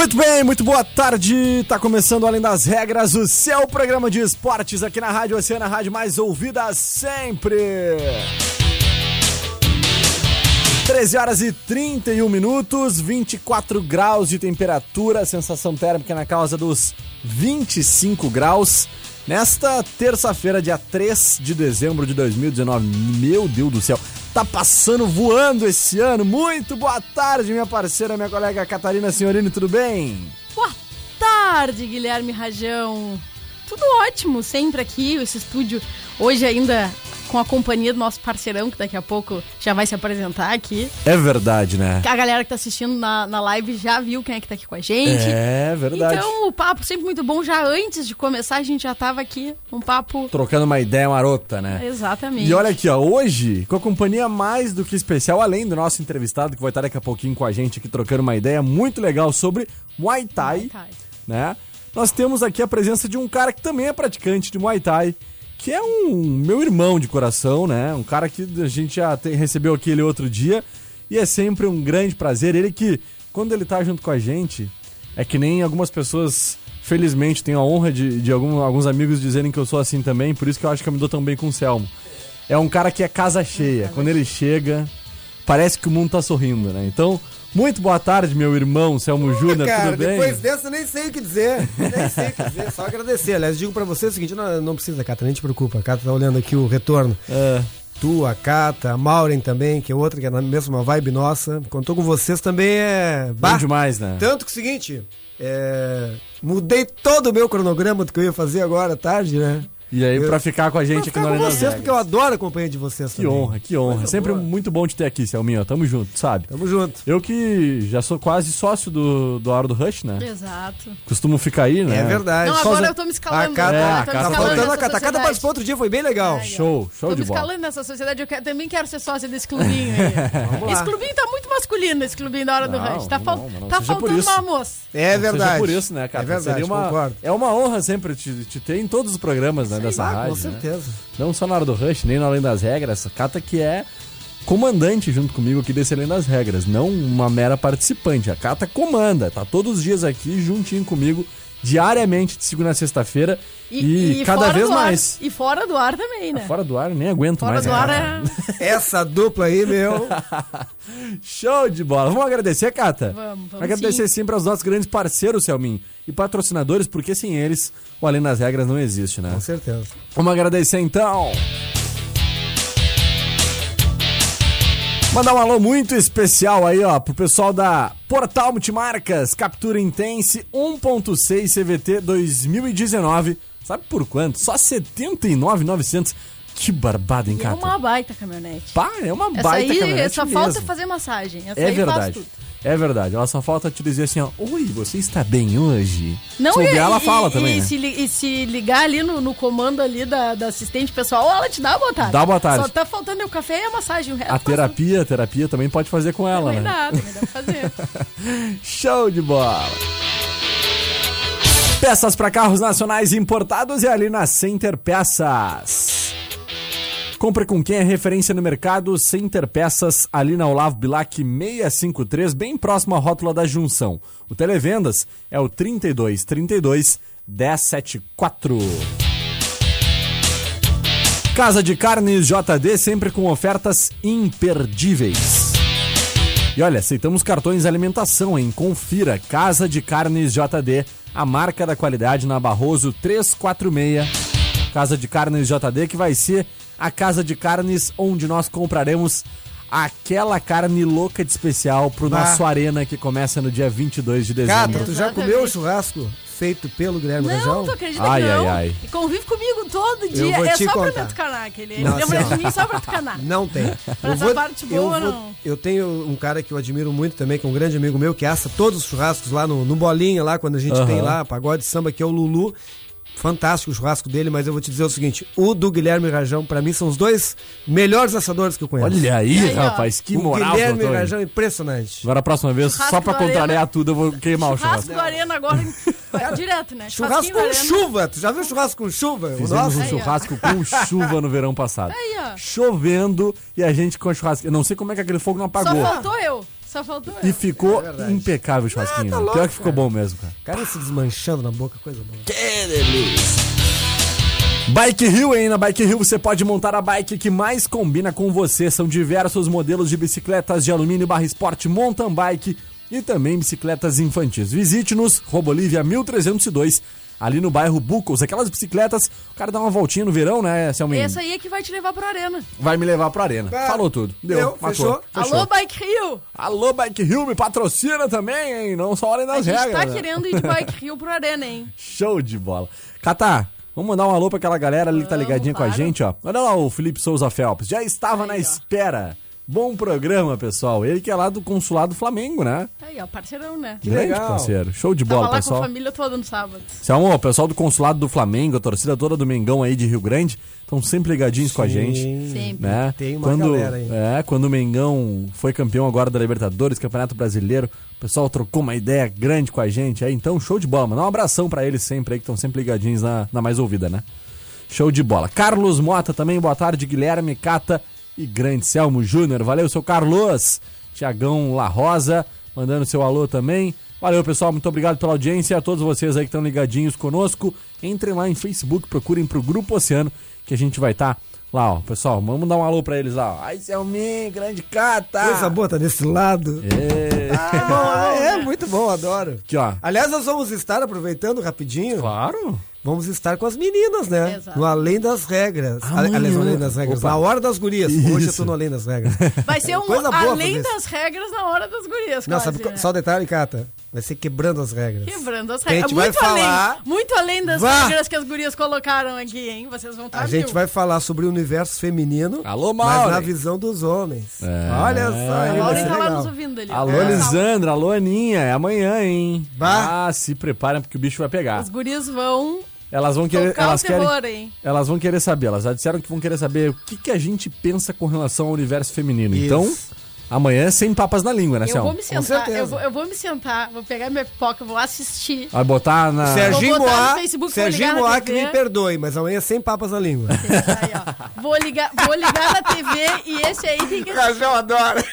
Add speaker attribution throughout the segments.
Speaker 1: Muito bem, muito boa tarde. Tá começando Além das Regras, o seu programa de esportes aqui na Rádio Oceana, a rádio mais ouvida sempre. 13 horas e 31 minutos, 24 graus de temperatura, sensação térmica na casa dos 25 graus. Nesta terça-feira, dia 3 de dezembro de 2019. Meu Deus do céu, tá passando voando esse ano. Muito boa tarde, minha parceira, minha colega Catarina Senhorini, tudo bem?
Speaker 2: Boa tarde, Guilherme Rajão. Tudo ótimo, sempre aqui, esse estúdio hoje ainda com a companhia do nosso parceirão, que daqui a pouco já vai se apresentar aqui.
Speaker 1: É verdade, né?
Speaker 2: A galera que tá assistindo na, na live já viu quem é que tá aqui com a gente.
Speaker 1: É verdade.
Speaker 2: Então o papo sempre muito bom. Já antes de começar, a gente já tava aqui, um papo.
Speaker 1: Trocando uma ideia marota, né?
Speaker 2: Exatamente.
Speaker 1: E olha aqui, ó, hoje, com a companhia mais do que especial, além do nosso entrevistado, que vai estar daqui a pouquinho com a gente aqui, trocando uma ideia muito legal sobre Muay Thai,
Speaker 2: Muay Thai.
Speaker 1: né? Nós temos aqui a presença de um cara que também é praticante de Muay Thai, que é um meu irmão de coração, né? Um cara que a gente já recebeu aqui ele outro dia, e é sempre um grande prazer. Ele que, quando ele tá junto com a gente, é que nem algumas pessoas, felizmente, tenho a honra de, de algum- alguns amigos dizerem que eu sou assim também, por isso que eu acho que eu me dou tão bem com o Selmo. É um cara que é casa cheia. Quando ele chega, parece que o mundo tá sorrindo, né? Então, muito boa tarde, meu irmão Selmo Júnior,
Speaker 3: Cara,
Speaker 1: tudo bem?
Speaker 3: depois dessa eu nem sei o que dizer. Nem sei o que dizer, só agradecer. Aliás, digo pra você o seguinte: não, não precisa, Cata, nem te preocupa. A Cata tá olhando aqui o retorno.
Speaker 1: É,
Speaker 3: Tu, a Cata, a Maureen também, que é outra que é na mesma vibe nossa. Contou com vocês também é.
Speaker 1: bom demais, né?
Speaker 3: Tanto que o seguinte, é, mudei todo o meu cronograma do que eu ia fazer agora à tarde, né?
Speaker 1: E aí,
Speaker 3: Eu-
Speaker 1: pra ficar com a gente
Speaker 3: Pra
Speaker 1: aqui
Speaker 3: ficar
Speaker 1: no das
Speaker 3: vocês, porque eu adoro a companhia de vocês
Speaker 1: Que
Speaker 3: também.
Speaker 1: honra, que honra.
Speaker 3: Coisa
Speaker 1: Sempre
Speaker 3: boa.
Speaker 1: muito bom te ter aqui, Selminho. Tamo junto, sabe?
Speaker 3: Tamo junto.
Speaker 1: Eu que já sou quase sócio do, do Hora do Rush, né?
Speaker 2: Exato.
Speaker 1: Costumo ficar aí, né?
Speaker 3: É verdade.
Speaker 2: Não,
Speaker 1: Só
Speaker 2: agora eu tô me escalando.
Speaker 3: A
Speaker 2: né?
Speaker 1: É,
Speaker 2: Eu
Speaker 1: a
Speaker 2: tô me
Speaker 1: Cata
Speaker 3: Tá faltando a
Speaker 2: nessa
Speaker 3: Cata. A Cata
Speaker 2: sociedade.
Speaker 3: participou outro dia, foi bem legal.
Speaker 2: Ai,
Speaker 1: Show, show
Speaker 2: Tô
Speaker 1: de
Speaker 2: me
Speaker 1: bola.
Speaker 2: escalando nessa sociedade, eu quero- também quero ser sócia desse clubinho aí.
Speaker 3: Vamos
Speaker 2: esse clubinho tá muito masculino, esse clubinho da hora do
Speaker 1: Não,
Speaker 2: rush. Tá,
Speaker 1: não,
Speaker 2: fal-
Speaker 1: mas não
Speaker 2: tá faltando
Speaker 1: isso.
Speaker 2: uma moça.
Speaker 3: É
Speaker 1: Não seja
Speaker 3: verdade.
Speaker 1: por isso, né, cara?
Speaker 3: É verdade,
Speaker 1: uma,
Speaker 3: concordo.
Speaker 1: É uma honra sempre te, te ter em todos os programas né, dessa
Speaker 3: Ah,
Speaker 1: rádio.
Speaker 3: com
Speaker 1: né?
Speaker 3: certeza.
Speaker 1: Não só na hora do Rush, nem na Além das Regras. A Cata que é comandante junto comigo aqui desse Além das Regras, não uma mera participante. A Cata comanda, tá todos os dias aqui juntinho comigo, diariamente, de segunda a sexta-feira. E, cada
Speaker 2: fora
Speaker 1: vez
Speaker 2: do ar.
Speaker 1: mais.
Speaker 2: E fora do ar também, né?
Speaker 1: Fora do ar, nem aguento
Speaker 2: Fora
Speaker 1: mais.
Speaker 2: do ar é.
Speaker 3: Essa dupla aí, meu.
Speaker 1: Show de bola. Vamos agradecer, Cata?
Speaker 2: Vamos, vamos
Speaker 1: Agradecer
Speaker 2: sim.
Speaker 1: sempre aos nossos grandes parceiros, Selmin, e patrocinadores, porque sem eles, o Além das Regras não existe, né?
Speaker 3: Com certeza.
Speaker 1: Vamos agradecer então. Mandar um alô muito especial aí, ó, pro pessoal da Portal Multimarcas, Captura Intense 1.6 CVT 2019. Sabe por quanto? Só 79,900. Que barbada, hein,
Speaker 2: É
Speaker 1: cara?
Speaker 2: uma baita caminhonete.
Speaker 1: Pá, é uma
Speaker 2: Essa
Speaker 1: baita
Speaker 2: aí
Speaker 1: caminhonete
Speaker 2: só
Speaker 1: mesmo.
Speaker 2: falta fazer massagem. Essa
Speaker 1: É verdade.
Speaker 2: tudo.
Speaker 1: É verdade. Ela só falta te dizer assim, ó. Oi, você está bem hoje?
Speaker 2: Não,
Speaker 1: Se
Speaker 2: e,
Speaker 1: ela
Speaker 2: e-
Speaker 1: fala
Speaker 2: e,
Speaker 1: também,
Speaker 2: e
Speaker 1: né?
Speaker 2: se, e se ligar ali no, no comando ali da, da assistente pessoal, ela te dá boa tarde.
Speaker 1: Dá boa tarde.
Speaker 2: Só tá faltando o café e a massagem. O resto
Speaker 1: A terapia, a terapia também pode fazer com
Speaker 2: tudo.
Speaker 1: ela,
Speaker 2: Também
Speaker 1: né?
Speaker 2: dá, também dá pra fazer.
Speaker 1: Show de bola! Peças para carros nacionais importados e ali na Center Peças. Compre com quem é referência no mercado, Center Peças, ali na Olavo Bilac 653, bem próximo à rótula da junção. O televendas é o 32 32 1074. Casa de Carnes JD, sempre com ofertas imperdíveis. E olha, aceitamos cartões de alimentação, hein? Confira Casa de Carnes JD, a marca da qualidade na Barroso 346. Casa de Carnes JD, que vai ser a casa de carnes onde nós compraremos aquela carne louca de especial pro
Speaker 3: Bah.
Speaker 1: nosso Arena que começa no dia 22 de dezembro.
Speaker 3: Cata, tu já comeu o churrasco feito pelo Guilherme
Speaker 2: Não,
Speaker 3: Rajão?
Speaker 2: tu acredita
Speaker 1: Ai,
Speaker 2: que não?
Speaker 1: ai, ai.
Speaker 2: E convive comigo todo dia.
Speaker 3: vou
Speaker 2: É
Speaker 3: te
Speaker 2: só
Speaker 3: contar.
Speaker 2: pra me tucanar aquele. Ele
Speaker 3: Não,
Speaker 2: lembra
Speaker 3: assim,
Speaker 2: de mim só pra tucanar.
Speaker 3: Não tem.
Speaker 2: Pra essa parte boa,
Speaker 3: eu, vou-
Speaker 2: não.
Speaker 3: eu tenho um cara que eu admiro muito também, que é um grande amigo meu, que assa todos os churrascos lá no, no Bolinha, lá quando a gente tem lá, pagode samba, que é o Lulu. Fantástico o churrasco dele, mas eu vou te dizer o seguinte: o do Guilherme Rajão, pra mim, são os dois melhores assadores que eu conheço.
Speaker 1: Olha aí,
Speaker 2: aí, ó.
Speaker 1: rapaz, que
Speaker 3: o
Speaker 1: moral,
Speaker 3: Guilherme
Speaker 1: doutor.
Speaker 3: Rajão, impressionante.
Speaker 1: Agora a próxima vez,
Speaker 2: Churrasco
Speaker 1: só pra contrariar tudo, eu vou queimar o
Speaker 2: Churrasco
Speaker 1: churrasco.
Speaker 2: do Arena agora. Vai direto, né?
Speaker 3: Churrasco com chuva! Tu já viu churrasco com chuva? O
Speaker 1: Fizemos um churrasco com chuva no verão passado.
Speaker 2: Aí, ó.
Speaker 1: Chovendo e a gente com a churrasco. Eu não sei como é que aquele fogo não
Speaker 2: Só
Speaker 1: apagou.
Speaker 2: faltou eu. Só faltou
Speaker 1: E ficou
Speaker 3: É
Speaker 1: impecável o churrasquinho.
Speaker 3: Ah, tá louco,
Speaker 1: Pior que ficou
Speaker 3: cara.
Speaker 1: bom mesmo, cara.
Speaker 3: Cara se desmanchando na boca, coisa boa.
Speaker 1: Bike Hill, hein? Na Bike Hill você pode montar a bike que mais combina com você. São diversos modelos de bicicletas de alumínio barra esporte mountain bike e também bicicletas infantis. Visite-nos, Robolívia 1302, ali no bairro Bucos. Aquelas bicicletas, o cara dá uma voltinha no verão, né, Selminho?
Speaker 2: Esse aí é que vai te levar pro Arena.
Speaker 1: Vai me levar pra arena.
Speaker 3: Ah,
Speaker 1: Falou tudo. Deu,
Speaker 3: deu,
Speaker 1: matou.
Speaker 3: fechou?
Speaker 2: Alô, Bike Rio!
Speaker 1: Alô, Bike Hill, me patrocina também, hein? Não só olhem
Speaker 2: A
Speaker 1: nas
Speaker 2: gente
Speaker 1: regras.
Speaker 2: tá
Speaker 1: né?
Speaker 2: querendo ir de Bike Rio pro Arena, hein?
Speaker 1: Show de bola. Catá, vamos mandar um alô pra aquela galera ali que tá
Speaker 2: Vamos,
Speaker 1: ligadinha com a gente, ó. Olha lá o Felipe Souza Phelps. Já estava
Speaker 2: Aí,
Speaker 1: na
Speaker 2: ó.
Speaker 1: Bom programa, pessoal. Ele que é lá do Consulado Flamengo, né?
Speaker 2: Aí, ó, parceirão, né?
Speaker 3: Que
Speaker 1: Grande
Speaker 3: legal.
Speaker 1: parceiro. Show de
Speaker 2: Tava
Speaker 1: bola,
Speaker 2: lá com a
Speaker 1: pessoal.
Speaker 2: família toda no sábado.
Speaker 1: O pessoal do Consulado do Flamengo, a torcida toda do Mengão aí de Rio Grande, estão sempre ligadinhos com a gente.
Speaker 2: Sempre.
Speaker 1: Né?
Speaker 3: Tem uma
Speaker 1: quando,
Speaker 3: galera aí.
Speaker 1: É, quando o Mengão foi campeão agora da Libertadores, Campeonato Brasileiro, o pessoal trocou uma ideia grande com a gente. Aí, então, show de bola. Mandar um abração pra eles sempre aí, que estão sempre ligadinhos na, na mais ouvida, né? Show de bola. Carlos Mota também, boa tarde. Guilherme Cata e grande Selmo Júnior. Valeu, seu Carlos. Tiagão La Rosa, mandando seu alô também. Valeu, pessoal. Muito obrigado pela audiência. A todos vocês aí que estão ligadinhos conosco. Entrem lá em Facebook, procurem pro Grupo Oceano, que a gente vai estar lá, ó. Pessoal, vamos dar um alô pra eles lá. ó. Ai, Selminho, grande Cata.
Speaker 3: Coisa boa, tá desse lado.
Speaker 1: É.
Speaker 3: É bom, é, muito bom, adoro.
Speaker 1: Aqui, ó.
Speaker 3: Aliás, nós vamos estar, aproveitando rapidinho,
Speaker 1: Claro.
Speaker 3: Vamos estar com as meninas, né?
Speaker 2: Exato.
Speaker 3: No Além das Regras.
Speaker 1: Amanhã.
Speaker 3: Aliás, no Além das Regras.
Speaker 1: Opa.
Speaker 3: Na Hora das Gurias. Hoje eu
Speaker 1: Isso.
Speaker 3: tô no Além das Regras.
Speaker 2: Vai ser um
Speaker 3: Coisa boa
Speaker 2: além
Speaker 3: isso.
Speaker 2: das regras na hora das gurias,
Speaker 3: Não,
Speaker 2: quase,
Speaker 3: sabe,
Speaker 2: né?
Speaker 3: só detalhe, Cata. Vai ser quebrando as regras.
Speaker 2: Quebrando as
Speaker 3: Que a gente
Speaker 2: regras.
Speaker 3: vai
Speaker 2: Muito
Speaker 3: falar-
Speaker 2: além, muito além das
Speaker 3: Vá!
Speaker 2: regras que as gurias colocaram aqui, hein? Vocês vão estar
Speaker 3: A gente vai falar sobre o universo feminino,
Speaker 1: Alô,
Speaker 3: mas
Speaker 1: Mauro.
Speaker 3: na visão dos homens.
Speaker 1: É.
Speaker 3: Olha só,
Speaker 2: A
Speaker 3: ser
Speaker 2: tá lá nos ouvindo ali.
Speaker 1: Alô,
Speaker 2: ó.
Speaker 1: Elisandra. Alô, Aninha. É amanhã, hein?
Speaker 3: Bah.
Speaker 1: Ah, se preparem porque o bicho vai pegar.
Speaker 2: Os gurias vão
Speaker 1: Elas vão querer.
Speaker 2: tocar
Speaker 1: Elas
Speaker 2: o
Speaker 1: querem.
Speaker 2: terror, hein?
Speaker 1: Elas vão querer saber, elas já disseram que vão querer saber o que, que a gente pensa com relação ao universo feminino.
Speaker 3: Isso.
Speaker 1: Então, amanhã é sem papas na língua, né,
Speaker 2: Eu
Speaker 1: Céu?
Speaker 2: vou me sentar,
Speaker 3: certeza.
Speaker 2: eu vou, eu vou me sentar, vou pegar minha pipoca, vou assistir.
Speaker 1: Vai botar na.
Speaker 3: Serginho
Speaker 2: Vou botar no
Speaker 3: Moá, Serginho Moá que me perdoe, mas amanhã sem papas na língua.
Speaker 2: Aí, ó. Vou ligar, vou ligar na TV e esse aí tem que
Speaker 3: Rajão adora.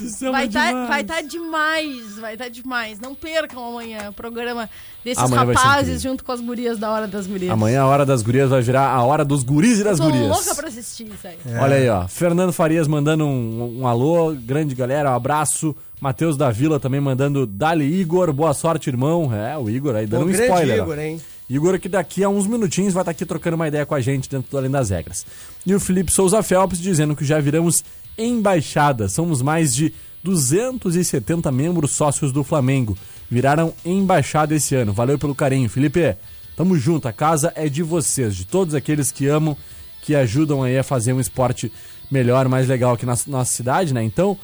Speaker 1: Ai, esse Céu
Speaker 2: Vai
Speaker 1: é
Speaker 2: estar
Speaker 1: demais.
Speaker 2: vai tá demais, vai estar demais. Não percam amanhã o programa desses
Speaker 1: Amanhã vai
Speaker 2: rapazes junto com as gurias da Hora das Gurias.
Speaker 1: Amanhã a hora das gurias vai virar a hora dos guris e das
Speaker 2: Tô
Speaker 1: gurias.
Speaker 2: louca pra assistir isso aí.
Speaker 1: Olha aí, ó. Fernando Farias mandando um, um alô, grande galera, um abraço. Matheus da Vila também mandando Dali Igor, boa sorte, irmão. É, o Igor aí dando
Speaker 3: O
Speaker 1: um spoiler. ó.
Speaker 3: Igor, hein?
Speaker 1: Igor que daqui a uns minutinhos vai estar aqui trocando uma ideia com a gente dentro do Além das Regras. E o Felipe Souza Phelps dizendo que já viramos embaixada. Somos mais de 270 membros sócios do Flamengo. Viraram embaixada esse ano. Valeu pelo carinho, Felipe. Tamo junto, a casa é de vocês, de todos aqueles que amam, que ajudam aí a fazer um esporte melhor, mais legal aqui na nossa cidade, né? Então,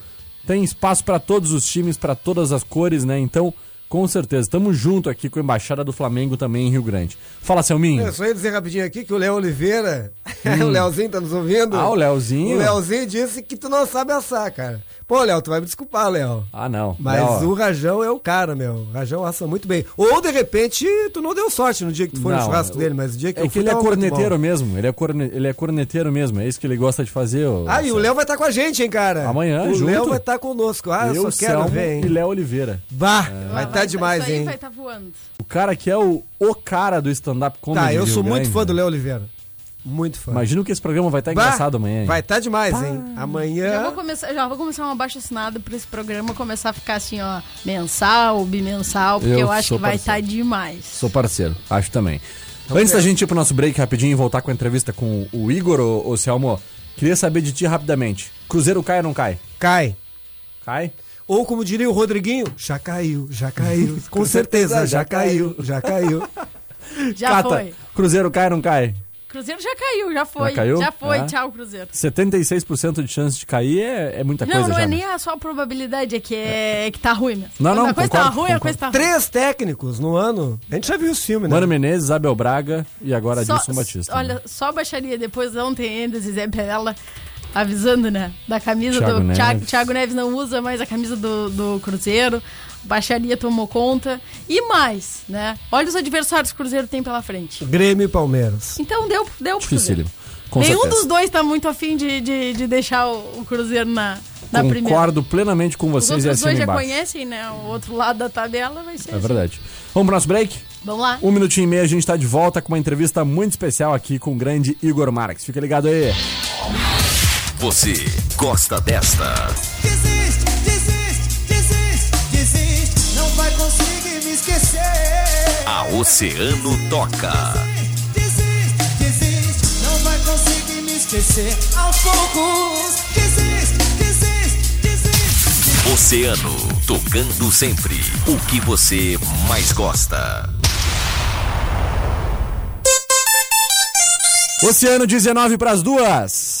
Speaker 1: tem espaço para todos os times, para todas as cores, né? Então, com certeza, tamo junto aqui com a Embaixada do Flamengo também em Rio Grande. Fala, Selminho.
Speaker 3: Eu só ia dizer rapidinho aqui que o Léo Oliveira, o Léozinho tá nos ouvindo?
Speaker 1: Hum. Ah, o Leozinho.
Speaker 3: O Léozinho disse que tu não sabe assar, cara. Pô, Léo, tu vai me desculpar, Léo.
Speaker 1: Ah, não.
Speaker 3: Mas
Speaker 1: Léo,
Speaker 3: o Rajão é o cara, meu. O Rajão assa muito bem. Ou, de repente, tu não deu sorte no dia que tu foi
Speaker 1: Não,
Speaker 3: no churrasco
Speaker 1: o-
Speaker 3: dele, mas o dia que
Speaker 1: É
Speaker 3: eu
Speaker 1: que
Speaker 3: fui
Speaker 1: ele é corneteiro mesmo. Ele é, corne... ele é corneteiro mesmo. É isso que ele gosta de fazer.
Speaker 3: Ah, e o Léo vai estar com a gente, hein, cara?
Speaker 1: Amanhã,
Speaker 3: O
Speaker 1: junto.
Speaker 3: Léo vai estar conosco. Ah, eu,
Speaker 1: Eu,
Speaker 3: só quero
Speaker 1: Selmo
Speaker 3: ver,
Speaker 1: e
Speaker 3: hein?
Speaker 1: Léo Oliveira.
Speaker 3: Bah,
Speaker 1: É.
Speaker 3: vai
Speaker 2: Ah,
Speaker 3: estar demais,
Speaker 2: isso aí
Speaker 3: hein?
Speaker 2: vai estar voando.
Speaker 1: O cara que é o, o cara do stand-up comedy.
Speaker 3: Tá, eu sou
Speaker 1: Rio
Speaker 3: muito
Speaker 1: Grande,
Speaker 3: fã do
Speaker 1: né?
Speaker 3: Léo Oliveira. Muito fã.
Speaker 1: Imagino que esse programa vai estar
Speaker 3: Bah,
Speaker 1: engraçado amanhã. hein?
Speaker 3: Vai estar demais, hein?
Speaker 2: Já
Speaker 3: Amanhã.
Speaker 2: vou começar, já vou começar uma baixa assinada pra esse programa começar a ficar assim, ó, mensal, bimensal, porque
Speaker 1: Eu
Speaker 2: eu, acho que vai
Speaker 1: parceiro.
Speaker 2: estar demais.
Speaker 1: Sou parceiro, acho também. Antes da gente ir pro nosso break rapidinho e voltar com a entrevista com o Igor, ô, ô Selmo, Queria saber de ti rapidamente. Cruzeiro cai ou não cai?
Speaker 3: Cai.
Speaker 1: Cai?
Speaker 3: Ou como diria o Rodriguinho, já caiu, já caiu. Com certeza, já caiu, já caiu.
Speaker 2: Já
Speaker 1: Cata,
Speaker 2: foi.
Speaker 1: Cruzeiro cai ou não cai?
Speaker 2: Cruzeiro já caiu, já foi.
Speaker 1: Já caiu?
Speaker 2: foi,
Speaker 1: É.
Speaker 2: tchau, Cruzeiro.
Speaker 1: 76% de chance de cair é, é muita
Speaker 2: Não,
Speaker 1: coisa
Speaker 2: não
Speaker 1: já.
Speaker 2: é
Speaker 1: né?
Speaker 2: nem a só a probabilidade, é que, é, é que tá ruim mesmo.
Speaker 1: Não,
Speaker 2: Quando
Speaker 1: não,
Speaker 2: a coisa tá
Speaker 1: concordo,
Speaker 2: ruim, a
Speaker 1: concordo.
Speaker 2: coisa tá ruim.
Speaker 3: Três técnicos no ano. A gente já viu esse filme, né?
Speaker 1: Mano Menezes, Abel Braga e agora
Speaker 2: Só-
Speaker 1: Adilson Batista.
Speaker 2: Olha,
Speaker 1: né?
Speaker 2: só baixaria depois ontem ainda, Zé Perella avisando, né? Da camisa
Speaker 1: Thiago
Speaker 2: do.
Speaker 1: Neves.
Speaker 2: Thiago, Thiago Neves não usa mais a camisa do, do Cruzeiro. Baixaria tomou conta. E mais, né? Olha os adversários que o Cruzeiro tem pela frente.
Speaker 3: Grêmio e Palmeiras.
Speaker 2: Então deu, deu pro Cruzeiro.
Speaker 1: Dificílimo. Com
Speaker 2: Nenhum
Speaker 1: certeza.
Speaker 2: dos dois tá muito afim de, de, de deixar o, o Cruzeiro na, na primeira.
Speaker 1: Concordo plenamente com
Speaker 2: Os
Speaker 1: vocês e
Speaker 2: outros
Speaker 1: assino
Speaker 2: dois já
Speaker 1: embaixo.
Speaker 2: conhecem, né? O outro lado da tabela vai ser
Speaker 1: É
Speaker 2: assim.
Speaker 1: verdade. Vamos pro nosso break?
Speaker 2: Vamos lá.
Speaker 1: Um minutinho e meio, a gente tá de volta com uma entrevista muito especial aqui com o grande Igor Marques. Fica ligado aí.
Speaker 4: Você gosta desta?
Speaker 5: Desiste, desiste, desiste, desiste. Não vai conseguir me esquecer.
Speaker 4: A Oceano toca.
Speaker 5: Desiste, desiste. Não vai conseguir me esquecer. Aos poucos. Desiste, desiste, desiste.
Speaker 4: Oceano, tocando sempre o que você mais gosta.
Speaker 1: Oceano 19 pras duas.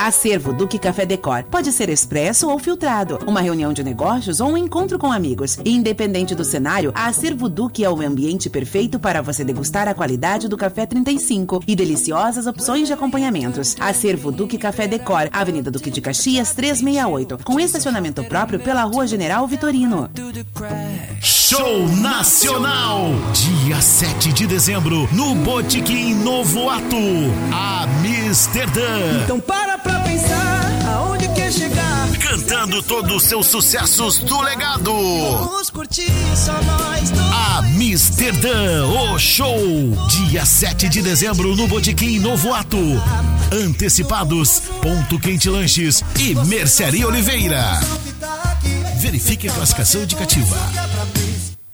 Speaker 6: Acervo Duque Café Decor. Pode ser expresso ou filtrado, uma reunião de negócios ou um encontro com amigos. Independente do cenário, a Acervo Duque é o ambiente perfeito para você degustar a qualidade do café 35 e deliciosas opções de acompanhamentos. Acervo Duque Café Decor, Avenida Duque de Caxias 368, com estacionamento próprio pela Rua General Vitorino.
Speaker 7: Show Nacional! Dia 7 de dezembro, no Botequim Novo Ato, Amsterdã.
Speaker 5: Então para pra pensar aonde quer chegar.
Speaker 7: Cantando todos os seus sucessos do legado.
Speaker 5: Vamos curtir só nós dois.
Speaker 7: Amsterdã, o show! Dia 7 de dezembro no Botequim Novo Ato. Antecipados, Ponto Quente Lanches e Mercearia Oliveira. Verifique a classificação indicativa.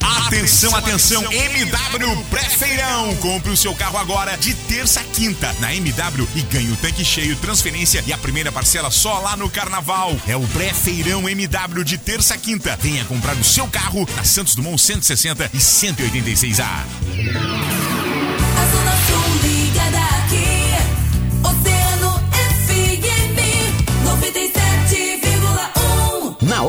Speaker 8: Atenção, atenção, MW Pré-Feirão. Compre o seu carro agora de terça a quinta na MW e ganhe o tanque cheio, transferência e a primeira parcela só lá no Carnaval. É o Pré-Feirão MW de terça a quinta. Venha comprar o seu carro na Santos Dumont 160 e 186A.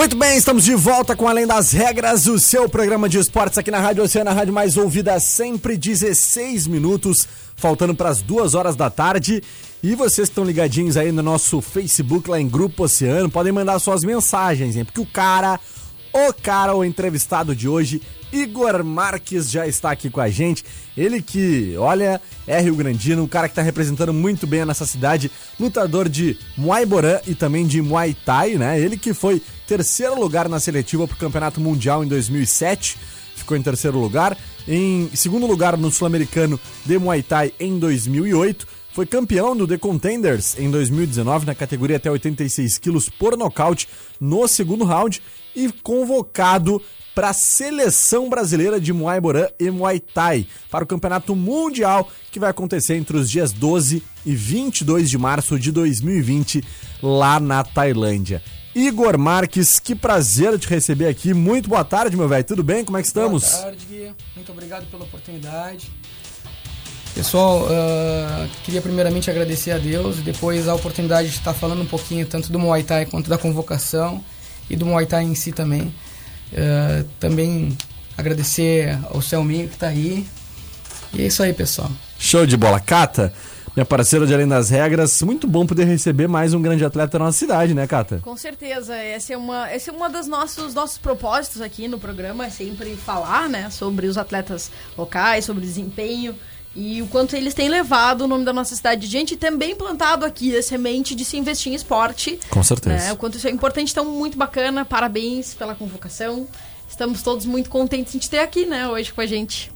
Speaker 1: Muito bem, estamos de volta com Além das Regras, o seu programa de esportes aqui na Rádio Oceana, a rádio mais ouvida sempre 16 minutos, faltando para as duas horas da tarde. E vocês que estão ligadinhos aí no nosso Facebook, lá em Grupo Oceano, podem mandar suas mensagens, hein? Porque o cara, o cara, o entrevistado de hoje, Igor Marques, já está aqui com a gente. Ele que, olha, é Rio Grandino, um cara que está representando muito bem a nossa cidade, lutador de Muay Boran e também de Muay Thai, né? Ele que foi terceiro lugar na seletiva para o Campeonato Mundial em 2007. ficou em terceiro lugar. Em segundo lugar no Sul-Americano de Muay Thai em 2008. Foi campeão do The Contenders em 2019 na categoria até 86 quilos por nocaute no segundo round e convocado para a seleção brasileira de Muay Boran e Muay Thai para o Campeonato Mundial que vai acontecer entre os dias 12 e 22 de março de 2020 lá na Tailândia. Igor Marques, que prazer te receber aqui. Muito boa tarde, meu velho. Tudo bem? Como é que estamos?
Speaker 9: Boa tarde, Gui. Muito obrigado pela oportunidade. Pessoal, uh, queria primeiramente agradecer a Deus e depois a oportunidade de estar falando um pouquinho tanto do Muay Thai quanto da convocação e do Muay Thai em si também. Uh, também agradecer ao Selminho que está aí. E é isso aí, pessoal.
Speaker 1: Show de bola. Cata, minha parceira de Além das Regras, muito bom poder receber mais um grande atleta da nossa cidade, né, Cata?
Speaker 2: Com certeza, essa é uma, essa é uma dos nossos, nossos propósitos aqui no programa, é sempre falar, né, sobre os atletas locais, sobre o desempenho e o quanto eles têm levado o nome da nossa cidade adiante e também plantado aqui a semente de se investir em esporte.
Speaker 1: Com certeza.
Speaker 2: Né? O quanto isso é importante, então muito bacana, parabéns pela convocação. Estamos todos muito contentes de ter aqui, né, hoje com a gente.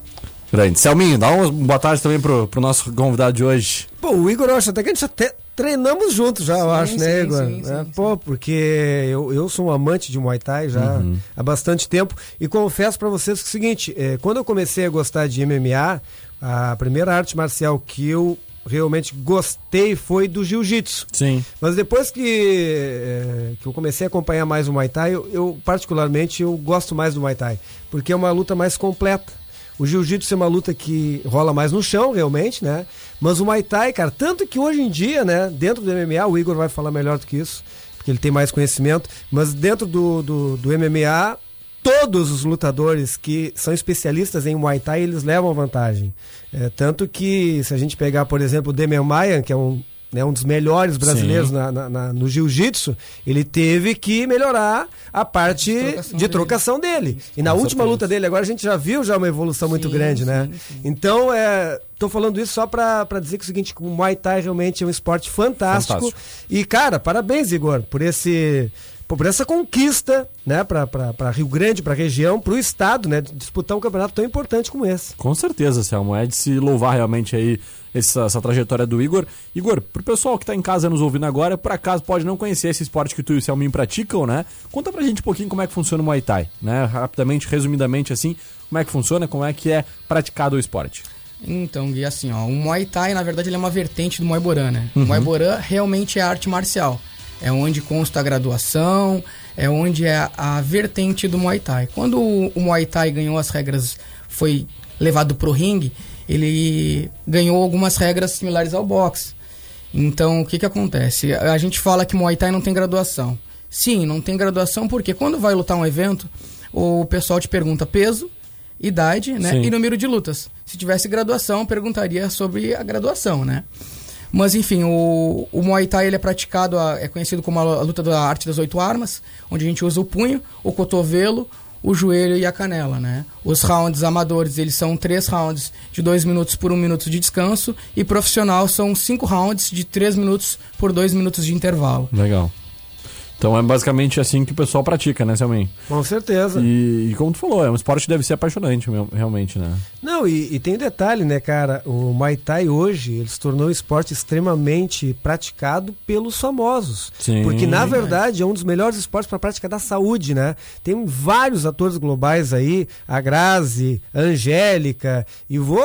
Speaker 1: Grande. Selminho, dá uma boa tarde também pro, pro nosso convidado de hoje.
Speaker 3: Pô, o Igor, eu acho até que a gente até treinamos juntos já, eu acho,
Speaker 9: sim,
Speaker 3: né, Igor?
Speaker 9: sim, sim,
Speaker 3: É,
Speaker 9: sim,
Speaker 3: pô, porque eu, eu sou um amante de Muay Thai já há bastante tempo e confesso pra vocês que é o seguinte, é, quando eu comecei a gostar de MMA, a primeira arte marcial que eu realmente gostei foi do jiu-jitsu.
Speaker 1: Sim.
Speaker 3: Mas depois que, é, que eu comecei a acompanhar mais o Muay Thai, eu, eu, particularmente eu gosto mais do Muay Thai, porque é uma luta mais completa. O jiu-jitsu é uma luta que rola mais no chão, realmente, né? Mas o Muay Thai, cara, tanto que hoje em dia, né, dentro do MMA, o Igor vai falar melhor do que isso, porque ele tem mais conhecimento, mas dentro do, do, do MMA, todos os lutadores que são especialistas em Muay Thai, eles levam vantagem. É, tanto que, se a gente pegar, por exemplo, o Demian Maia, que é um, né, um dos melhores brasileiros na, na- na- no jiu-jitsu, ele teve que melhorar a parte de
Speaker 9: trocação
Speaker 3: trocação,
Speaker 9: dele.
Speaker 3: dele. E na
Speaker 1: Com
Speaker 3: última luta dele, agora a gente já viu já uma evolução muito
Speaker 9: Sim,
Speaker 3: grande, né?
Speaker 9: sim, sim.
Speaker 3: Então, é, tô falando isso só pra, pra dizer que é o seguinte, o Muay Thai realmente é um esporte fantástico.
Speaker 1: Fantástico.
Speaker 3: E, cara, parabéns, Igor, por esse por essa conquista, né, pra Rio Grande, pra região, pro estado, né, disputar um campeonato tão importante como esse.
Speaker 1: Com certeza, Selmo. É de se louvar realmente aí essa, essa trajetória do Igor. Igor, pro pessoal que tá em casa nos ouvindo agora, por acaso pode não conhecer esse esporte que tu e o Selminho praticam, né? Conta pra gente um pouquinho como é que funciona o Muay Thai, né? Rapidamente, resumidamente assim, como é que funciona, como é que é praticado o esporte.
Speaker 9: Então, Gui, assim, ó, o Muay Thai, na verdade, ele é uma vertente do Muay Boran, né? O Muay Boran realmente é arte marcial. É onde consta a graduação, é onde é a vertente do Muay Thai. Quando o, o Muay Thai ganhou as regras, foi levado pro ringue, ele ganhou algumas regras similares ao boxe. Então, o que que acontece? A gente fala que Muay Thai não tem graduação. Sim, não tem graduação porque quando vai lutar um evento, o pessoal te pergunta peso, idade, né?
Speaker 1: Sim.
Speaker 9: E número de lutas. Se tivesse graduação, perguntaria sobre a graduação, né? Mas enfim, o, o Muay Thai ele é praticado, a- é conhecido como a luta da arte das oito armas, onde a gente usa o punho, o cotovelo, o joelho e a canela, né? Os rounds amadores, eles são três rounds de dois minutos por um minuto de descanso, e profissional são cinco rounds de três minutos por dois minutos de intervalo.
Speaker 1: Legal. Então é basicamente assim que o pessoal pratica, né, Selminho?
Speaker 3: Com certeza.
Speaker 1: E, e como tu falou, é um esporte que deve ser apaixonante, realmente, né?
Speaker 3: Não, e, e tem um detalhe, né, cara? O Muay Thai hoje, ele se tornou um esporte extremamente praticado pelos famosos.
Speaker 1: Sim.
Speaker 3: Porque, na verdade, é um dos melhores esportes para prática da saúde, né? Tem vários atores globais aí, a Grazi, a Angélica, e vou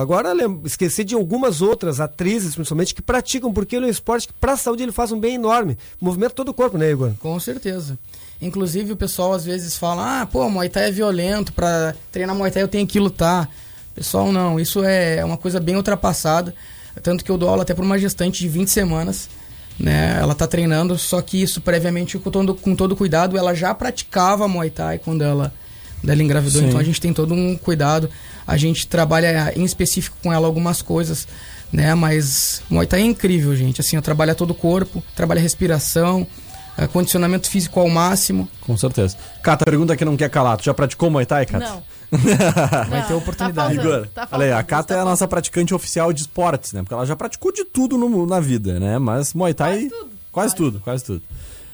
Speaker 3: agora esquecer de algumas outras atrizes, principalmente, que praticam, porque ele é um esporte que, para a saúde, ele faz um bem enorme. Movimenta todo o corpo, né, Igor?
Speaker 9: Com certeza. Inclusive o pessoal às vezes fala: "Ah, pô, Muay Thai é violento, pra treinar Muay Thai eu tenho que lutar". Pessoal, não, isso é uma coisa bem ultrapassada, tanto que eu dou aula até para uma gestante de 20 semanas, né? Ela tá treinando, só que isso previamente com todo, com todo cuidado, ela já praticava Muay Thai quando ela quando ela engravidou,
Speaker 1: Sim.
Speaker 9: então a gente tem todo um cuidado. A gente trabalha em específico com ela algumas coisas, né? Mas Muay Thai é incrível, gente. Assim, eu trabalho todo o corpo, trabalha respiração, eh, condicionamento físico ao máximo.
Speaker 1: Com certeza. Cata, pergunta que não quer calar. Tu já praticou Muay Thai, Cata?
Speaker 2: Não.
Speaker 9: Vai ter oportunidade.
Speaker 2: Tá
Speaker 1: Igor,
Speaker 2: faltando, tá
Speaker 1: olha aí, a
Speaker 2: faltando,
Speaker 1: Cata
Speaker 2: tá
Speaker 1: é a nossa
Speaker 2: faltando.
Speaker 1: praticante oficial de esportes, né? Porque ela já praticou de tudo no- na vida, né? Mas Muay Thai.
Speaker 2: Quase tudo.
Speaker 1: Quase tudo, quase tudo.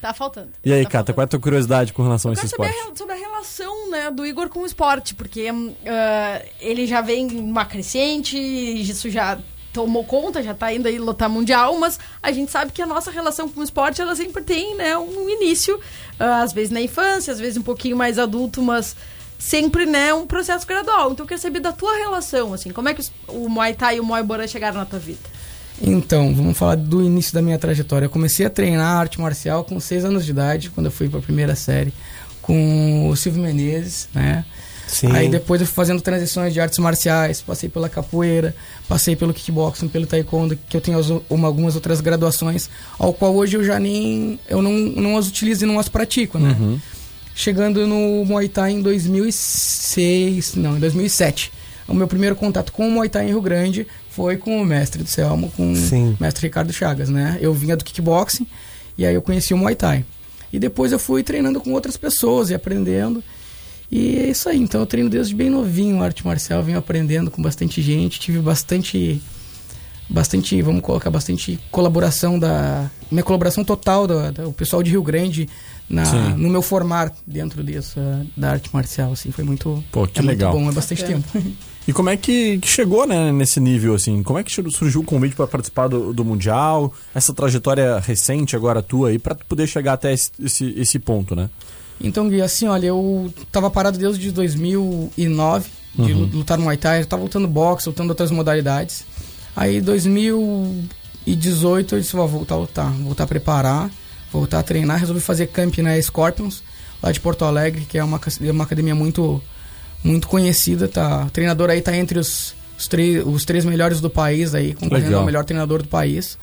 Speaker 2: Tá faltando.
Speaker 1: E aí,
Speaker 2: tá
Speaker 1: Cata, qual é a tua curiosidade com relação a
Speaker 2: Eu
Speaker 1: esse
Speaker 2: quero saber a
Speaker 1: esporte?
Speaker 2: rel- sobre a relação né, do Igor com o esporte, porque ah, ele já vem numa crescente, isso já tomou conta, já tá indo aí lutar mundial, mas a gente sabe que a nossa relação com o esporte, ela sempre tem, né, um início, ah, às vezes na infância, às vezes um pouquinho mais adulto, mas sempre, né, um processo gradual. Então eu quero saber da tua relação, assim, como é que o Muay Thai e o Muay Boran chegaram na tua vida?
Speaker 9: Então, vamos falar do início da minha trajetória. Eu comecei a treinar arte marcial com 6 anos de idade, quando eu fui para a primeira série, com o Silvio Menezes, né?
Speaker 3: Sim.
Speaker 9: Aí depois eu fui fazendo transições de artes marciais, passei pela capoeira, passei pelo kickboxing, pelo taekwondo, que eu tenho as- uma- algumas outras graduações, ao qual hoje eu já nem eu não, não as utilizo e não as pratico, né? Chegando no Muay Thai em 2006, não, em 2007. O meu primeiro contato com o Muay Thai em Rio Grande foi com o mestre do Selmo, com
Speaker 3: Sim.
Speaker 9: o mestre Ricardo Chagas, né? Eu vinha do kickboxing e aí eu conheci o Muay Thai. E depois eu fui treinando com outras pessoas e aprendendo. E é isso aí, então eu treino desde bem novinho arte marcial, venho aprendendo com bastante gente, tive bastante bastante, vamos colocar bastante colaboração da minha colaboração total do, do pessoal de Rio Grande na,
Speaker 1: Sim.
Speaker 9: no meu formar dentro disso da arte marcial, assim, foi muito
Speaker 1: Pô, que
Speaker 9: é
Speaker 1: legal.
Speaker 9: muito bom, é bastante
Speaker 2: Bacana.
Speaker 9: tempo.
Speaker 1: E como é que, que chegou, né, nesse nível, assim? Como é que surgiu o convite para participar do, do Mundial? Essa trajetória recente agora tua aí, para poder chegar até esse, esse, esse ponto, né?
Speaker 9: Então, Gui, assim, olha, eu tava parado desde 2009 de
Speaker 1: Uhum.
Speaker 9: lutar no Muay Thai, eu tava lutando boxe, lutando outras modalidades. Aí, 2018, eu disse, vou voltar a lutar, voltar a preparar, voltar a treinar. Resolvi fazer camp na Scorpions, lá de Porto Alegre, que é uma, é uma academia muito, muito conhecida. Tá? O treinador aí tá entre os, os, três- os três melhores do país, aí, concorrendo ao melhor treinador do país.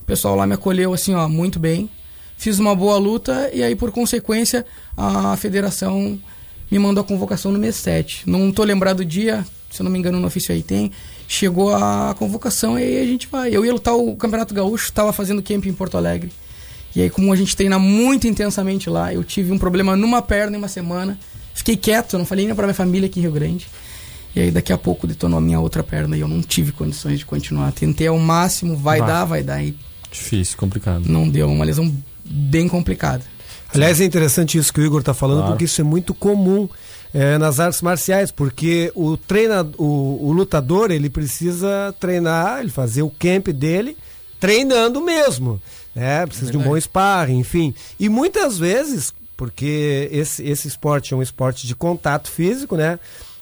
Speaker 9: O pessoal lá me acolheu assim, ó, muito bem. Fiz uma boa luta e aí, por consequência, a federação me mandou a convocação no mês 7. Não tô lembrado do dia, se eu não me engano, no ofício aí tem. Chegou a convocação e aí a gente vai. Eu ia lutar o Campeonato Gaúcho, estava fazendo camp em Porto Alegre. E aí, como a gente treina muito intensamente lá, eu tive um problema numa perna em uma semana. Fiquei quieto, não falei nem pra minha família aqui em Rio Grande. E aí, daqui a pouco, detonou a minha outra perna e eu não tive condições de continuar. Tentei ao máximo, vai
Speaker 1: Vai.
Speaker 9: dar, vai dar. E
Speaker 1: Difícil, complicado.
Speaker 9: não deu, uma lesão bem complicada.
Speaker 3: Aliás, é interessante isso que o Igor está falando,
Speaker 1: Claro.
Speaker 3: porque isso é muito comum é, nas artes marciais, porque o treina, o, o lutador ele precisa treinar, ele fazer o camp dele treinando mesmo, né? Precisa de um bom sparring, enfim. E muitas vezes, porque esse, esse esporte é um esporte de contato físico, né?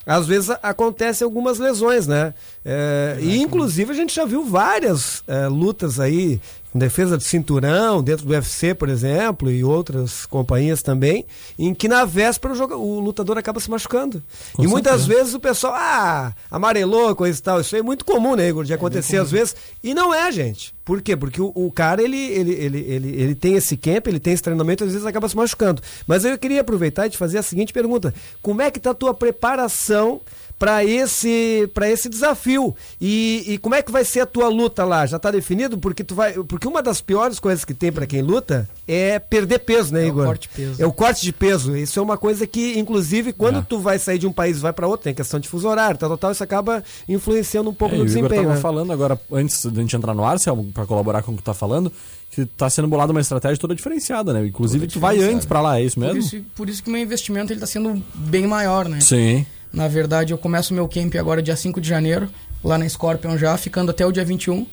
Speaker 3: Às vezes acontecem algumas lesões, né? É, e inclusive a gente já viu várias é, lutas aí com defesa de cinturão, dentro do UFC, por exemplo, e outras companhias também, em que na véspera o, joga- o lutador acaba se machucando.
Speaker 1: Com
Speaker 3: e muitas
Speaker 1: certeza.
Speaker 3: vezes o pessoal, ah, amarelou, coisa e tal. Isso aí é muito comum, né, Igor, de acontecer às vezes. E não é, gente. Por quê? Porque o, o cara, ele, ele, ele, ele, ele tem esse camp, ele tem esse treinamento, às vezes acaba se machucando. Mas eu queria aproveitar e te fazer a seguinte pergunta. Como é que tá a tua preparação para esse para esse desafio e, e como é que vai ser a tua luta lá já tá definido porque tu vai porque uma das piores coisas que tem para quem luta é perder peso né
Speaker 9: É o
Speaker 3: Igor
Speaker 9: corte de peso.
Speaker 3: é o corte de peso isso é uma coisa que inclusive quando
Speaker 1: É.
Speaker 3: tu vai sair de um país e vai para outro tem questão de fuso horário tal, tal, tal isso acaba influenciando um pouco
Speaker 1: É,
Speaker 3: no
Speaker 1: Igor
Speaker 3: desempenho
Speaker 1: tava
Speaker 3: né?
Speaker 1: falando agora, antes da gente entrar no ar, Selmo, pra colaborar com o que tu tá falando, que tá sendo bolada uma estratégia toda diferenciada, né? Inclusive,
Speaker 9: Toda
Speaker 1: tu vai antes pra lá, é isso
Speaker 9: Por
Speaker 1: mesmo?
Speaker 9: isso, por isso que o meu investimento ele tá sendo bem maior, né?
Speaker 1: Sim.
Speaker 9: Na verdade, eu começo meu camp agora dia 5 de janeiro, lá na Scorpion já, ficando até o dia 21.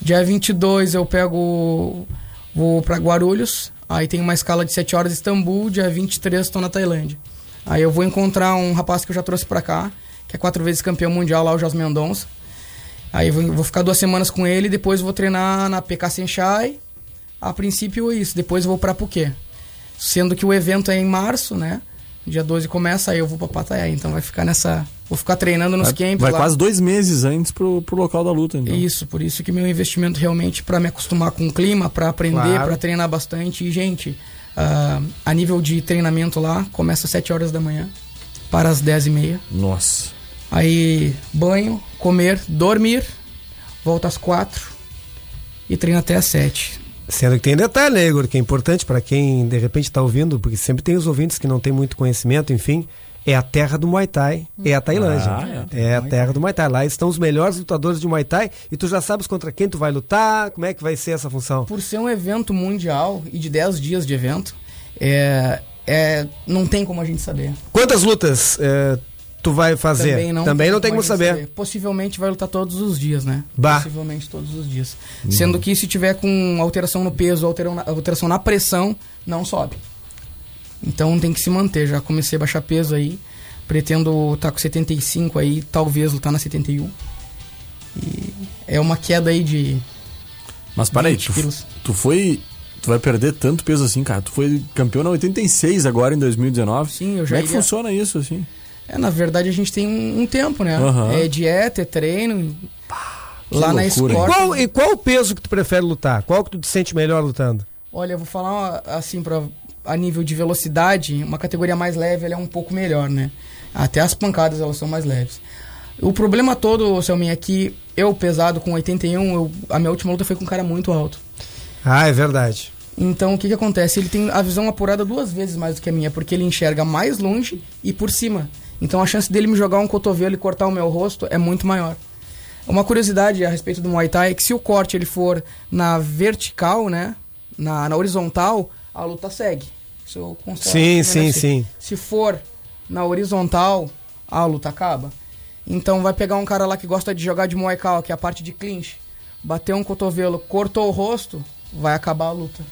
Speaker 9: Dia 22 eu pego. vou pra Guarulhos, aí tem uma escala de 7 horas Istambul, dia 23 estou na Tailândia. Aí eu vou encontrar um rapaz que eu já trouxe pra cá, que é quatro vezes campeão mundial lá, o Jos Mendonça. Aí vou, vou ficar duas semanas com ele, depois vou treinar na PK Senchai. A princípio é isso, depois vou pra Phuket. Sendo que o evento é em março, né? Dia 12 começa, aí eu vou pra Pattaya. Então vai ficar nessa. Vou ficar treinando nos
Speaker 1: Vai,
Speaker 9: camps.
Speaker 1: vai
Speaker 9: lá.
Speaker 1: quase dois meses antes pro, pro local da luta, então.
Speaker 9: Isso, por isso que meu investimento realmente para me acostumar com o clima, para aprender,
Speaker 3: Claro.
Speaker 9: para treinar bastante. E, gente, ah, a nível de treinamento lá, começa às 7 horas da manhã para as 10 e meia.
Speaker 1: Nossa.
Speaker 9: Aí, banho, comer, dormir, volta às 4 e treino até às 7.
Speaker 3: Sendo que tem detalhe, né, Igor, que é importante para quem de repente está ouvindo, porque sempre tem os ouvintes que não têm muito conhecimento, enfim. É a terra do Muay Thai, é a Tailândia.
Speaker 1: Ah,
Speaker 3: é a terra do Muay Thai. Lá estão os melhores lutadores de Muay Thai e tu já sabes contra quem tu vai lutar, como é que vai ser essa função.
Speaker 9: Por ser um evento mundial e de 10 dias de evento, é, é, não tem como a gente saber.
Speaker 3: Quantas lutas é, tu vai fazer?
Speaker 9: Também não,
Speaker 3: tem como
Speaker 9: gente
Speaker 3: saber.
Speaker 9: Possivelmente vai lutar todos os dias, né?
Speaker 3: Bah.
Speaker 9: Possivelmente todos os dias. Sendo que se tiver com alteração no peso, alteração na, alteração na pressão, não sobe. Então tem que se manter. Já comecei a baixar peso aí. Pretendo estar com 75 aí, talvez lutar na 71. E é uma queda aí de.
Speaker 1: Mas peraí,
Speaker 9: 20
Speaker 1: tu, tu foi. Tu vai perder tanto peso assim, cara. Tu foi campeão na 86 agora em 2019.
Speaker 9: Sim, eu já
Speaker 1: Como é que
Speaker 9: iria-
Speaker 1: funciona isso, assim?
Speaker 9: É, na verdade a gente tem um, um tempo, né?
Speaker 1: Aham.
Speaker 9: É dieta, é treino. Lá na
Speaker 1: loucura, hein?
Speaker 9: Sport.
Speaker 3: Qual, e qual o peso que tu prefere lutar? Qual que tu te sente melhor lutando?
Speaker 9: Olha, eu vou falar assim para a nível de velocidade, uma categoria mais leve ela é um pouco melhor, né? Até as pancadas elas são mais leves. O problema todo, Selminha, é que eu pesado com 81, eu, a minha última luta foi com um cara muito alto.
Speaker 3: Ah, é verdade.
Speaker 9: Então o que que acontece? Ele tem a visão apurada duas vezes mais do que a minha, porque ele enxerga mais longe e por cima. Então a chance dele me jogar um cotovelo e cortar o meu rosto é muito maior. Uma curiosidade a respeito do Muay Thai é que se o corte ele for na vertical, né, na, na horizontal, a luta segue. Isso eu considero
Speaker 3: Sim,
Speaker 9: né,
Speaker 3: sim,
Speaker 9: se-
Speaker 3: sim.
Speaker 9: Se for na horizontal, a luta acaba. Então vai pegar um cara lá que gosta de jogar de Muay Thai, que é a parte de clinch, bateu um cotovelo, cortou o rosto, vai acabar a luta.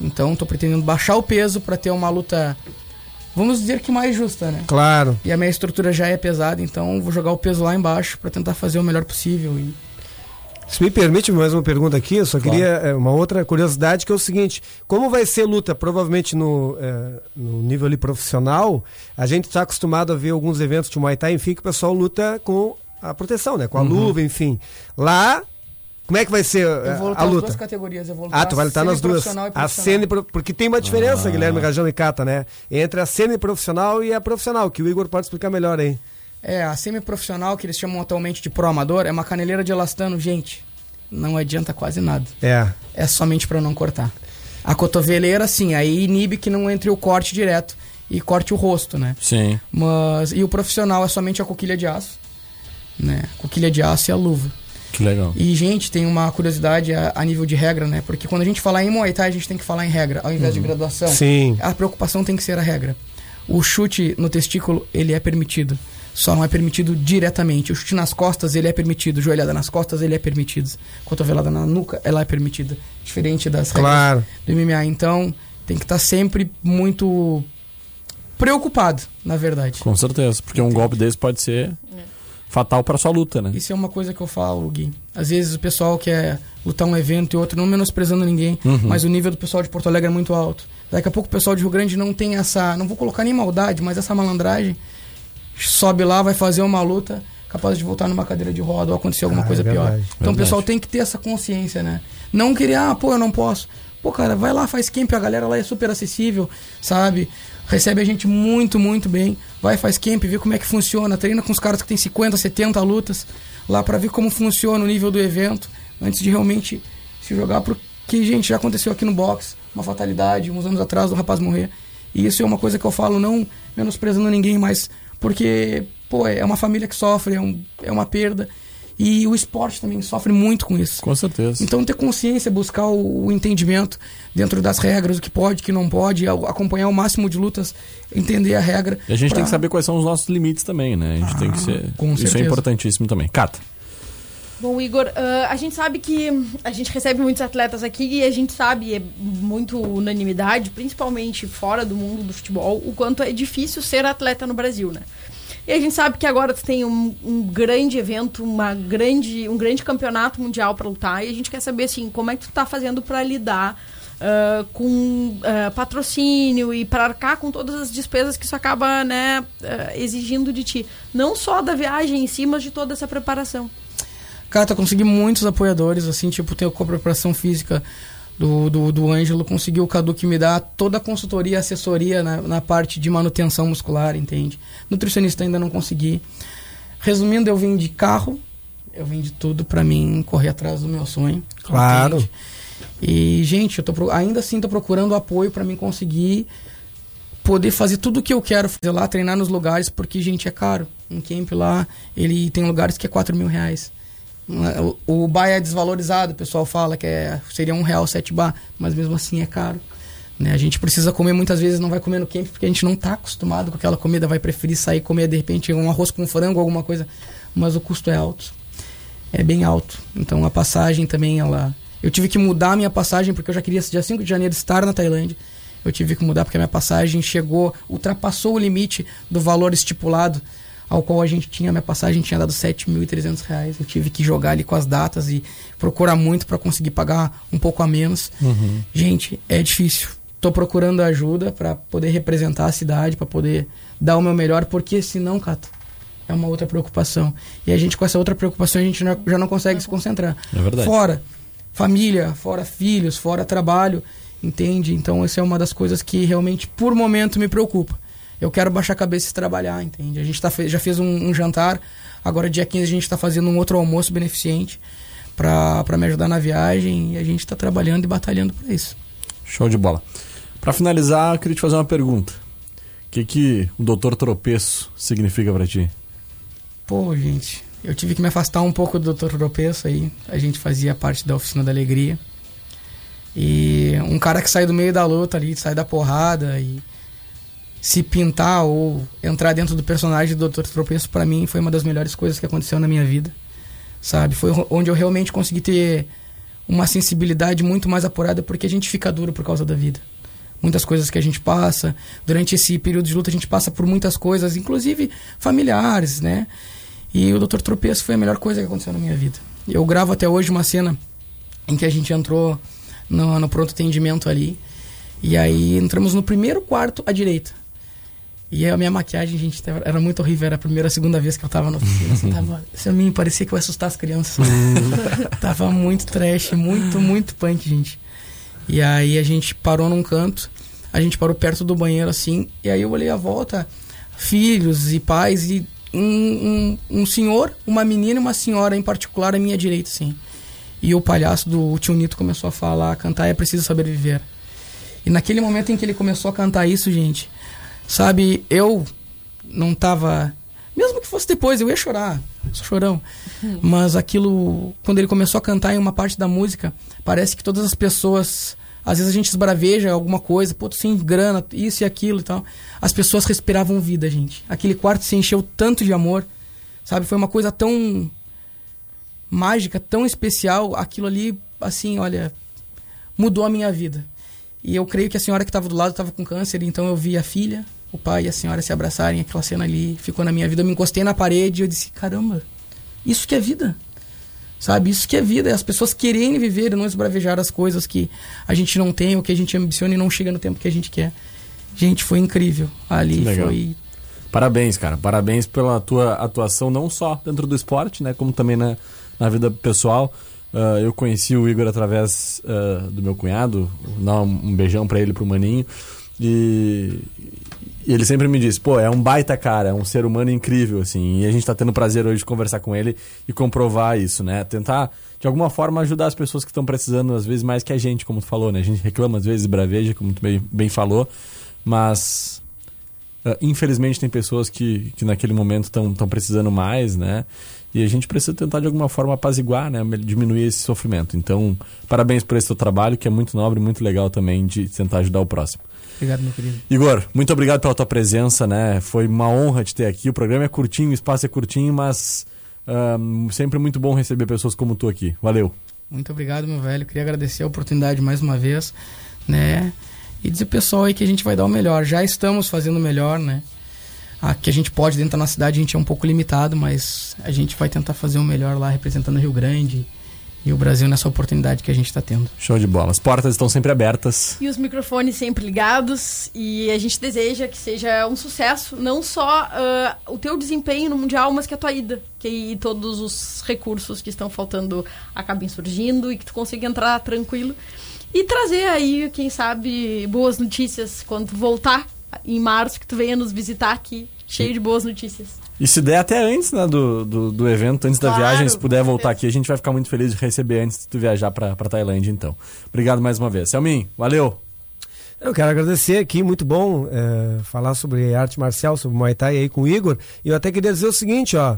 Speaker 9: Então tô pretendendo baixar o peso para ter uma luta, vamos dizer que mais justa, né?
Speaker 3: Claro.
Speaker 9: E a minha estrutura já é pesada, então vou jogar o peso lá embaixo para tentar fazer o melhor possível. E
Speaker 3: Se me permite mais uma pergunta aqui, eu só
Speaker 9: Claro.
Speaker 3: queria é, uma outra curiosidade que é o seguinte: como vai ser luta? Provavelmente no, é, no nível ali profissional, a gente está acostumado a ver alguns eventos de Muay Thai, enfim, que o pessoal luta com a proteção, né? Com a
Speaker 9: Uhum.
Speaker 3: luva, enfim. Lá, como é que vai ser
Speaker 9: eu vou
Speaker 3: a
Speaker 9: duas
Speaker 3: luta?
Speaker 9: categorias, eu vou lutar
Speaker 3: Ah, tu vai lutar nas duas.
Speaker 9: semi-profissional e
Speaker 3: A
Speaker 9: profissional.
Speaker 3: semi porque tem uma diferença, Guilherme Rajão e Cata, né? Entre a semi-profissional e a profissional, que o Igor pode explicar melhor aí.
Speaker 9: É, a semi-profissional, que eles chamam atualmente de pro amador, é uma caneleira de elastano, gente. Não adianta quase nada.
Speaker 3: É.
Speaker 9: É somente para não cortar. A cotoveleira, sim, aí inibe que não entre o corte direto e corte o rosto, né?
Speaker 1: Sim.
Speaker 9: Mas e o profissional é somente a coquilha de aço, né? Coquilha de aço e a luva.
Speaker 1: Que legal.
Speaker 9: E gente, tem uma curiosidade a, a nível de regra, né? Porque quando a gente falar em Muay Thai, a gente tem que falar em regra, ao invés de graduação.
Speaker 3: Sim.
Speaker 9: A preocupação tem que ser a regra. O chute no testículo, ele é permitido. Só não é permitido diretamente. O chute nas costas, ele é permitido. Joelhada nas costas, ele é permitido. Cotovelada na nuca, ela é permitida. Diferente das regras
Speaker 3: Claro.
Speaker 9: do MMA. Então, tem que estar sempre muito preocupado, na verdade.
Speaker 1: Com certeza. Porque um golpe desse pode ser fatal pra sua luta, né?
Speaker 9: Isso é uma coisa que eu falo, Gui. Às vezes o pessoal quer lutar um evento e outro, não menosprezando ninguém,
Speaker 1: Uhum.
Speaker 9: mas o nível do pessoal de Porto Alegre é muito alto. Daqui a pouco o pessoal de Rio Grande não tem essa, não vou colocar nem maldade, mas essa malandragem. Sobe lá, vai fazer uma luta, capaz de voltar numa cadeira de roda ou acontecer alguma
Speaker 3: Ah,
Speaker 9: coisa
Speaker 3: é
Speaker 9: pior.
Speaker 3: verdade.
Speaker 9: Então o
Speaker 1: Verdade.
Speaker 9: pessoal tem que ter essa consciência, né? Não querer, ah, pô, eu não posso. Pô, cara, vai lá, faz camp, a galera lá é super acessível, sabe? Recebe a gente muito, muito bem. Vai, faz camp, vê como é que funciona, treina com os caras que tem 50, 70 lutas, lá pra ver como funciona o nível do evento, antes de realmente se jogar pro que, gente, já aconteceu aqui no box, uma fatalidade, uns anos atrás, um rapaz morrer. E isso é uma coisa que eu falo, não menosprezando ninguém, mas porque, pô, é uma família que sofre, é, um, é uma perda. E o esporte também sofre muito com isso.
Speaker 1: Com certeza.
Speaker 9: Então ter consciência, buscar o, o entendimento dentro das regras, o que pode, o que não pode, acompanhar o máximo de lutas, entender a regra.
Speaker 1: E a gente
Speaker 9: pra-
Speaker 1: tem que saber quais são os nossos limites também, né? A gente tem que ser.
Speaker 9: com
Speaker 1: Isso é
Speaker 9: certeza.
Speaker 1: importantíssimo também. Cata.
Speaker 2: Bom, Igor, ah, a gente sabe que a gente recebe muitos atletas aqui e a gente sabe, é muito unanimidade, principalmente fora do mundo do futebol, o quanto é difícil ser atleta no Brasil, né? E a gente sabe que agora tu tem um, um grande evento, uma grande, um grande campeonato mundial para lutar e a gente quer saber assim, como é que tu tá fazendo para lidar ah, com ah, patrocínio e para arcar com todas as despesas que isso acaba, né, ah, exigindo de ti, não só da viagem em si, mas de toda essa preparação.
Speaker 9: Cara, tá consegui muitos apoiadores, assim, tipo, tem a preparação física do, do, do Ângelo, consegui o Cadu que me dá toda a consultoria assessoria na, na parte de manutenção muscular, entende? Nutricionista ainda não consegui. Resumindo, eu vim de carro, eu vim de tudo pra mim correr atrás do meu sonho.
Speaker 3: Claro.
Speaker 9: entende? E, gente, eu tô, ainda assim tô procurando apoio pra mim conseguir poder fazer tudo o que eu quero fazer lá, treinar nos lugares, porque, gente, é caro. Um camp lá, ele tem lugares que é 4 mil reais. O, o bar é desvalorizado, o pessoal fala que é, seria um real sete bar, mas mesmo assim é caro. Né? A gente precisa comer muitas vezes, não vai comer no camp porque a gente não está acostumado com aquela comida, vai preferir sair comer de repente um arroz com frango, alguma coisa, mas o custo é alto. É bem alto. Então a passagem também, ela. Eu tive que mudar a minha passagem porque eu já queria, dia 5 de janeiro, estar na Tailândia. Eu tive que mudar porque a minha passagem chegou, ultrapassou o limite do valor estipulado ao qual a gente tinha, minha passagem tinha dado 7.300 reais. Eu tive que jogar ali com as datas e procurar muito para conseguir pagar um pouco a menos.
Speaker 1: Uhum.
Speaker 9: Gente, é difícil. Tô procurando ajuda para poder representar a cidade, para poder dar o meu melhor, porque senão, Cato, é uma outra preocupação. E a gente, com essa outra preocupação, a gente já- já não consegue se concentrar.
Speaker 1: É verdade.
Speaker 9: Fora família, fora filhos, fora trabalho, entende? Então, essa é uma das coisas que realmente, por momento, me preocupa. Eu quero baixar a cabeça e trabalhar, entende? A gente tá, já fez um, um jantar, agora dia 15 a gente está fazendo um outro almoço beneficente para me ajudar na viagem e a gente está trabalhando e batalhando para isso.
Speaker 1: Show de bola. Pra finalizar, eu queria te fazer uma pergunta. O que, que o doutor tropeço significa pra ti?
Speaker 9: Pô, gente, eu tive que me afastar um pouco do Dr. Tropeço aí. A gente fazia parte da Oficina da Alegria. E um cara que sai do meio da luta ali, sai da porrada e se pintar ou entrar dentro do personagem do Dr. Tropeço, pra mim, foi uma das melhores coisas que aconteceu na minha vida. Sabe? Foi onde eu realmente consegui ter uma sensibilidade muito mais apurada, porque a gente fica duro por causa da vida. Muitas coisas que a gente passa. Durante esse período de luta, a gente passa por muitas coisas, inclusive familiares, né? E o Dr. Tropeço foi a melhor coisa que aconteceu na minha vida. Eu gravo até hoje uma cena em que a gente entrou no, no pronto atendimento ali. E aí entramos no primeiro quarto à direita. E a minha maquiagem, gente, era muito horrível. Era a primeira, segunda vez que eu tava na oficina. Assim, tava, isso a mim parecia que eu ia assustar as crianças. tava muito trash, muito, muito punk, gente. E aí a gente parou num canto, a gente parou perto do banheiro assim, e aí eu olhei a volta, filhos e pais, e um, um, um senhor, uma menina e uma senhora em particular à minha direita, assim. E o palhaço do tio Nito começou a falar, cantar é preciso saber viver. E naquele momento em que ele começou a cantar isso, gente, sabe, eu não tava. Mesmo que fosse depois, eu ia chorar. Sou chorão. Mas aquilo, quando ele começou a cantar em uma parte da música, parece que todas as pessoas. Às vezes a gente esbraveja alguma coisa, pô, sem grana, isso e aquilo e tal. As pessoas respiravam vida, gente. Aquele quarto se encheu tanto de amor, sabe? Foi uma coisa tão mágica, tão especial. Aquilo ali, assim, olha, mudou a minha vida. E eu creio que a senhora que estava do lado estava com câncer, então eu vi a filha, o pai e a senhora se abraçarem, aquela cena ali ficou na minha vida. Eu me encostei na parede e eu disse: caramba, isso que é vida. Sabe? Isso que é vida. É as pessoas quererem viver e não esbravejar as coisas que a gente não tem, ou que a gente ambiciona e não chega no tempo que a gente quer. Gente, foi incrível. Ali
Speaker 1: legal.
Speaker 9: foi.
Speaker 1: Parabéns, cara. Parabéns pela tua atuação, não só dentro do esporte, né? Como também na, na vida pessoal. Ah, eu conheci o Igor através ah, do meu cunhado. Dar um, beijão pra ele, pro Maninho. E, e ele sempre me disse, pô, é um baita cara, é um ser humano incrível, assim. E a gente tá tendo prazer hoje de conversar com ele e comprovar isso, né? Tentar, de alguma forma, ajudar as pessoas que estão precisando, às vezes, mais que a gente, como tu falou, né? A gente reclama, às vezes, braveja, como tu bem, bem falou. Mas Uh, infelizmente tem pessoas que, que naquele momento estão precisando mais, né? E a gente precisa tentar de alguma forma apaziguar, né? Diminuir esse sofrimento. Então, parabéns por esse teu trabalho, que é muito nobre, muito legal também de tentar ajudar o próximo.
Speaker 9: Obrigado, meu querido.
Speaker 1: Igor, muito obrigado pela tua presença, né? Foi uma honra te ter aqui. O programa é curtinho, o espaço é curtinho, mas um, sempre muito bom receber pessoas como tu aqui. Valeu.
Speaker 9: Muito obrigado, meu velho. Queria agradecer a oportunidade mais uma vez, né? E dizer pro pessoal aí que a gente vai dar o melhor. Já estamos fazendo o melhor, né? A que a gente pode dentro da nossa cidade, a gente é um pouco limitado, mas a gente vai tentar fazer o melhor lá representando o Rio Grande e o Brasil nessa oportunidade que a gente está tendo.
Speaker 1: Show de bola. As portas estão sempre abertas.
Speaker 2: E os microfones sempre ligados. E a gente deseja que seja um sucesso, não só ah, o teu desempenho no Mundial, mas que a tua ida. Que todos os recursos que estão faltando acabem surgindo e que tu consiga entrar tranquilo. E trazer aí, quem sabe, boas notícias quando tu voltar em março, que tu venha nos visitar aqui, cheio de boas notícias.
Speaker 1: E se der até antes né, do, do, do evento, antes da
Speaker 2: Claro,
Speaker 1: viagem, se puder voltar aqui, a gente vai ficar muito feliz de receber antes de tu viajar pra Tailândia, então. Obrigado mais uma vez. Selmin, valeu.
Speaker 3: Eu quero agradecer aqui, muito bom é, falar sobre arte marcial, sobre Muay Thai aí com o Igor. E eu até queria dizer o seguinte, ó.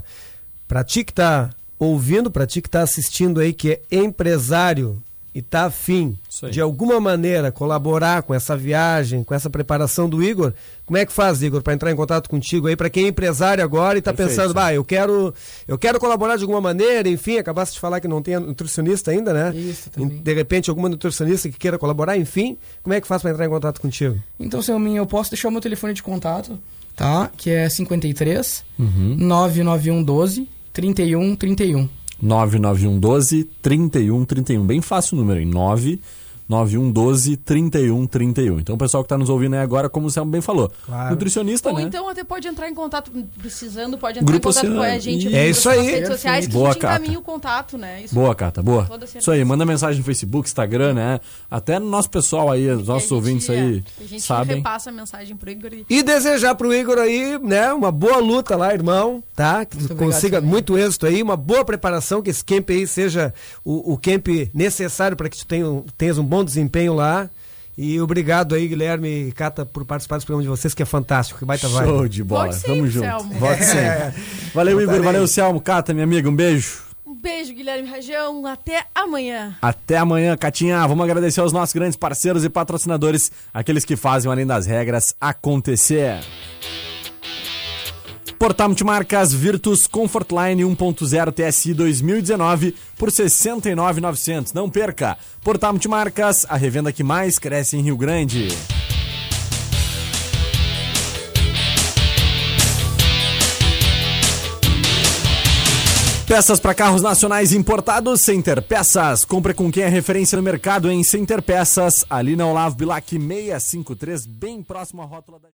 Speaker 3: Pra ti que tá ouvindo, pra ti que tá assistindo aí, que é empresário e tá afim de alguma maneira colaborar com essa viagem, com essa preparação do Igor, como é que faz, Igor, para entrar em contato contigo aí, para quem é empresário agora e tá
Speaker 1: Perfeito.
Speaker 3: pensando, bah, eu quero, eu quero colaborar de alguma maneira, enfim, acabaste de falar que não tem nutricionista ainda, né?
Speaker 9: Isso, também.
Speaker 3: De repente, alguma nutricionista que queira colaborar, enfim, como é que faz para entrar em contato contigo?
Speaker 9: Então, Selminha, eu posso deixar o meu telefone de contato, tá? Que é 53
Speaker 1: Uhum.
Speaker 9: 99112 3131.
Speaker 1: 99112 3131. Bem fácil o número, hein? 99112 3131. Então o pessoal que tá nos ouvindo aí agora, como o Selmo bem falou,
Speaker 3: Claro.
Speaker 1: nutricionista,
Speaker 2: Ou
Speaker 1: né?
Speaker 2: então até pode entrar em contato, precisando, pode entrar
Speaker 1: Grupo
Speaker 2: em contato com a
Speaker 1: Oceano.
Speaker 2: gente
Speaker 1: É
Speaker 3: isso
Speaker 2: nas
Speaker 3: aí.
Speaker 2: redes sociais que
Speaker 1: Boa,
Speaker 2: a gente
Speaker 1: Cata.
Speaker 2: encaminha o contato, né? Isso
Speaker 1: Boa, Cata, boa. Isso aí, manda mensagem no Facebook, Instagram, né? Até no nosso pessoal aí, os
Speaker 2: que
Speaker 1: nossos
Speaker 2: gente-
Speaker 1: ouvintes aí
Speaker 2: é, a gente
Speaker 1: sabem.
Speaker 2: repassa a mensagem pro Igor e
Speaker 3: E desejar pro Igor aí, né, uma boa luta lá, irmão, tá? Que
Speaker 9: Muito obrigado,
Speaker 3: consiga
Speaker 9: Selminha.
Speaker 3: muito êxito aí, uma boa preparação, que esse camp aí seja o, o camp necessário para que tu tenha, tenhas um bom desempenho lá. E obrigado aí, Guilherme e Cata, por participar desse programa de vocês, que é fantástico, que baita vai.
Speaker 1: Show de bola.
Speaker 2: Volte
Speaker 1: Tamo
Speaker 2: sempre,
Speaker 1: junto.
Speaker 2: Selmo.
Speaker 1: Volte sempre. Valeu, Igor. Valeu, Selmo. Cata, minha amiga. Um beijo.
Speaker 2: um beijo, Guilherme Rajão. Até amanhã.
Speaker 1: Até amanhã, Catinha. Vamos agradecer aos nossos grandes parceiros e patrocinadores, aqueles que fazem o Além das Regras acontecer. Portal Multimarcas Virtus Comfortline 1.0 TSI 2019 por 69,900. Não perca! Portal Multimarcas, a revenda que mais cresce em Rio Grande. Peças para carros nacionais importados, Center Peças. Compre com quem é referência no mercado em Center Peças, ali na Olavo Bilac 653, bem próximo à rótula da...